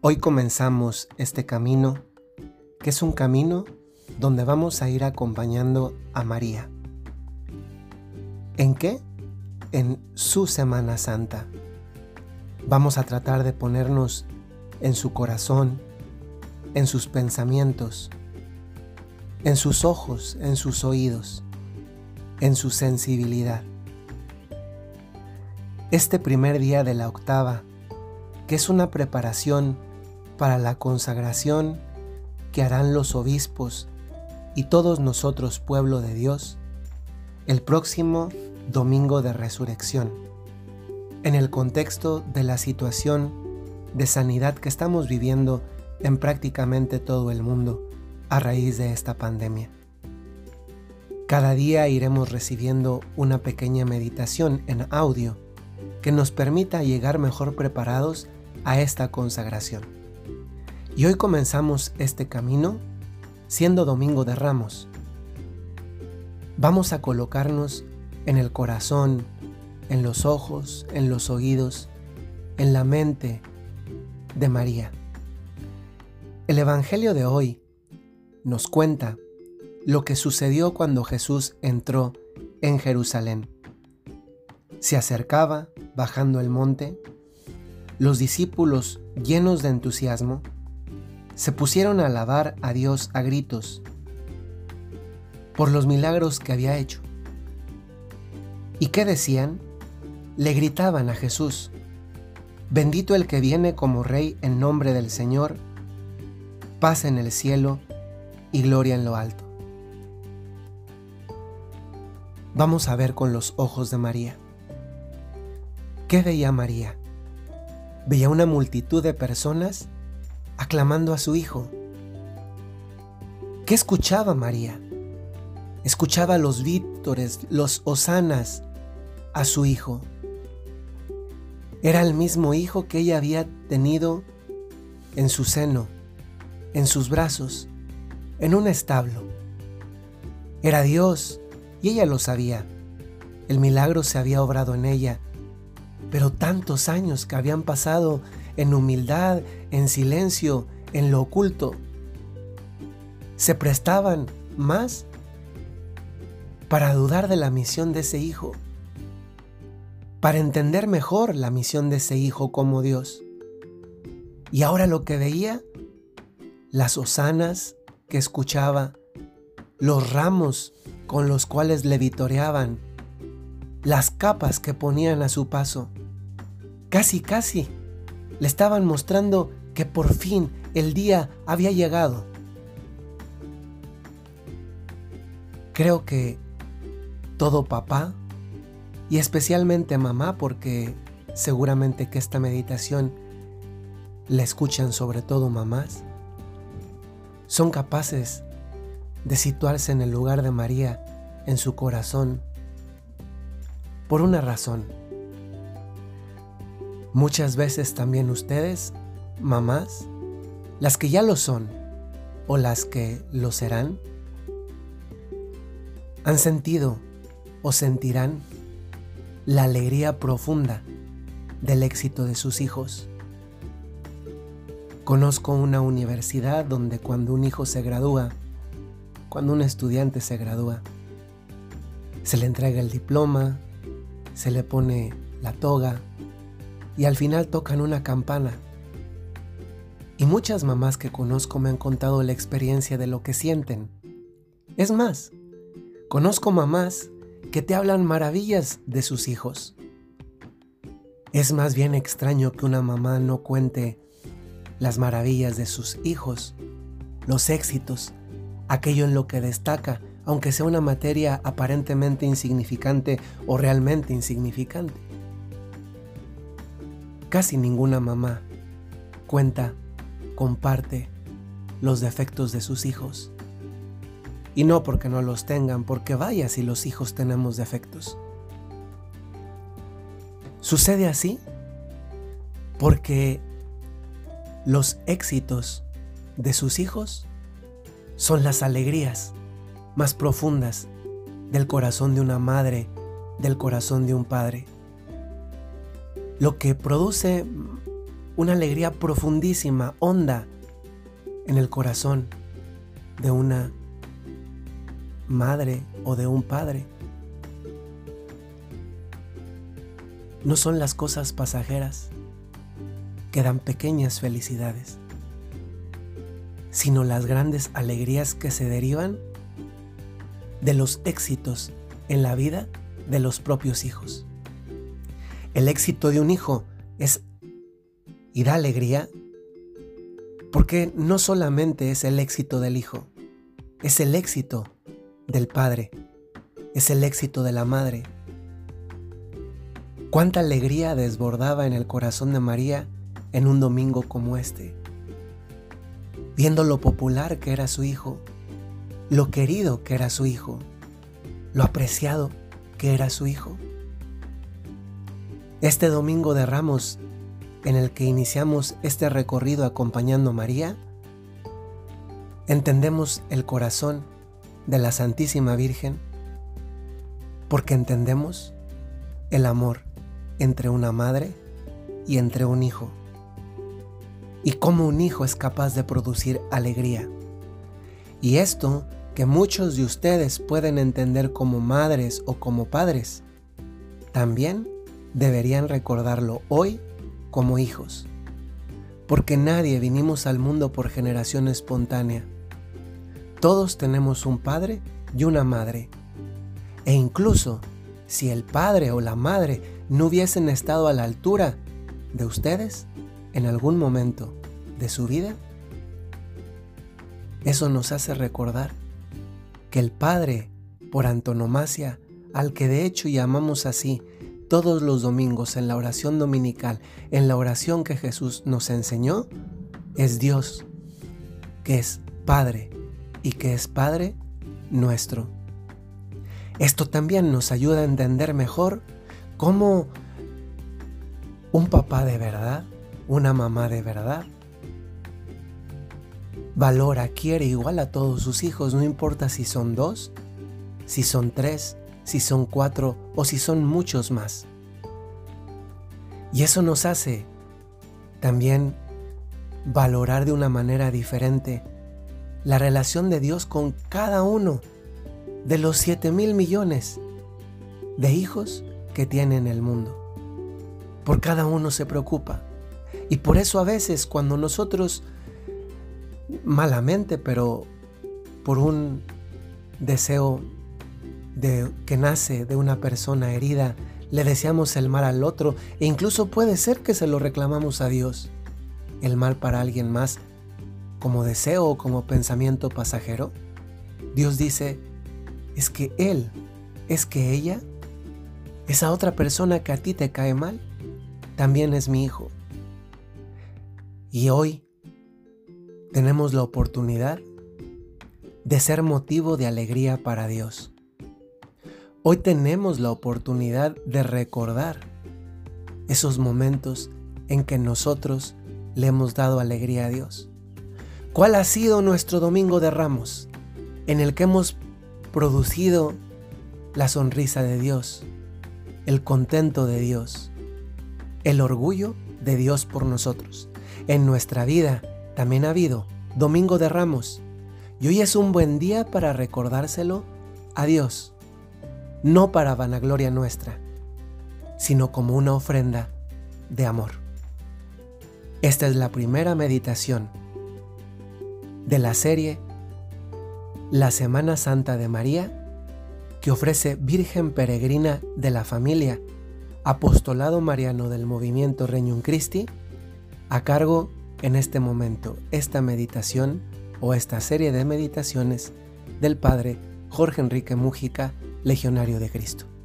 Hoy comenzamos este camino, que es un camino donde vamos a ir acompañando a María. ¿En qué? En su Semana Santa. Vamos a tratar de ponernos en su corazón, en sus pensamientos, en sus ojos, en sus oídos, en su sensibilidad. Este primer día de la octava, que es una preparación para la consagración que harán los obispos y todos nosotros, pueblo de Dios, el próximo domingo de resurrección, en el contexto de la situación de sanidad que estamos viviendo en prácticamente todo el mundo a raíz de esta pandemia. Cada día iremos recibiendo una pequeña meditación en audio que nos permita llegar mejor preparados a esta consagración. Y hoy comenzamos este camino siendo Domingo de Ramos. Vamos a colocarnos en el corazón, en los ojos, en los oídos, en la mente de María. El Evangelio de hoy nos cuenta lo que sucedió cuando Jesús entró en Jerusalén. Se acercaba bajando el monte, los discípulos llenos de entusiasmo se pusieron a alabar a Dios a gritos por los milagros que había hecho. ¿Y qué decían? Le gritaban a Jesús, bendito el que viene como rey en nombre del Señor, paz en el cielo y gloria en lo alto. Vamos a ver con los ojos de María. ¿Qué veía María? Veía una multitud de personas aclamando a su hijo. ¿Qué escuchaba María? Escuchaba los vítores, los hosanas a su hijo. Era el mismo hijo que ella había tenido en su seno, en sus brazos, en un establo. Era Dios y ella lo sabía. El milagro se había obrado en ella, pero tantos años que habían pasado en humildad, en silencio, en lo oculto, se prestaban más para dudar de la misión de ese hijo, para entender mejor la misión de ese hijo como Dios. Y ahora lo que veía, las osanas que escuchaba, los ramos con los cuales le vitoreaban, las capas que ponían a su paso, casi casi le estaban mostrando que por fin el día había llegado. Creo que todo papá, y especialmente mamá, porque seguramente que esta meditación la escuchan sobre todo mamás, son capaces de situarse en el lugar de María en su corazón por una razón Muchas veces también ustedes, mamás, las que ya lo son o las que lo serán, han sentido o sentirán la alegría profunda del éxito de sus hijos. Conozco una universidad donde cuando un hijo se gradúa, cuando un estudiante se gradúa, se le entrega el diploma, se le pone la toga, y al final tocan una campana. Y muchas mamás que conozco me han contado la experiencia de lo que sienten. Es más, conozco mamás que te hablan maravillas de sus hijos. Es más bien extraño que una mamá no cuente las maravillas de sus hijos, los éxitos, aquello en lo que destaca, aunque sea una materia aparentemente insignificante o realmente insignificante. Casi ninguna mamá cuenta, comparte los defectos de sus hijos. Y no porque no los tengan, porque vaya si los hijos tenemos defectos. Sucede así porque los éxitos de sus hijos son las alegrías más profundas del corazón de una madre, del corazón de un padre lo que produce una alegría profundísima, honda, en el corazón de una madre o de un padre. No son las cosas pasajeras que dan pequeñas felicidades, sino las grandes alegrías que se derivan de los éxitos en la vida de los propios hijos. El éxito de un hijo es y da alegría porque no solamente es el éxito del hijo, es el éxito del padre, es el éxito de la madre. Cuánta alegría desbordaba en el corazón de María en un domingo como este, viendo lo popular que era su hijo, lo querido que era su hijo, lo apreciado que era su hijo. Este domingo de Ramos en el que iniciamos este recorrido acompañando a María, entendemos el corazón de la Santísima Virgen porque entendemos el amor entre una madre y entre un hijo y cómo un hijo es capaz de producir alegría. Y esto que muchos de ustedes pueden entender como madres o como padres, también deberían recordarlo hoy como hijos, porque nadie vinimos al mundo por generación espontánea. Todos tenemos un padre y una madre. E incluso si el padre o la madre no hubiesen estado a la altura de ustedes en algún momento de su vida, eso nos hace recordar que el Padre, por antonomasia, al que de hecho llamamos así todos los domingos en la oración dominical, en la oración que Jesús nos enseñó, es Dios, que es Padre y que es Padre nuestro. Esto también nos ayuda a entender mejor cómo un papá de verdad, una mamá de verdad, valora, quiere igual a todos sus hijos, no importa si son dos, si son tres, si son cuatro o si son muchos más. Y eso nos hace también valorar de una manera diferente la relación de Dios con cada uno de los siete mil millones de hijos que tiene en el mundo. Por cada uno se preocupa. Y por eso a veces cuando nosotros, malamente, pero por un deseo de, que nace de una persona herida, le deseamos el mal al otro e incluso puede ser que se lo reclamamos a Dios. El mal para alguien más como deseo o como pensamiento pasajero. Dios dice, es que Él, es que ella, esa otra persona que a ti te cae mal, también es mi hijo. Y hoy tenemos la oportunidad de ser motivo de alegría para Dios. Hoy tenemos la oportunidad de recordar esos momentos en que nosotros le hemos dado alegría a Dios. ¿Cuál ha sido nuestro domingo de ramos en el que hemos producido la sonrisa de Dios, el contento de Dios, el orgullo de Dios por nosotros? En nuestra vida también ha habido domingo de ramos y hoy es un buen día para recordárselo a Dios no para vanagloria nuestra, sino como una ofrenda de amor. Esta es la primera meditación de la serie La Semana Santa de María que ofrece Virgen Peregrina de la Familia, Apostolado Mariano del Movimiento Reñum Christi, a cargo en este momento esta meditación o esta serie de meditaciones del Padre Jorge Enrique Mújica legionario de Cristo.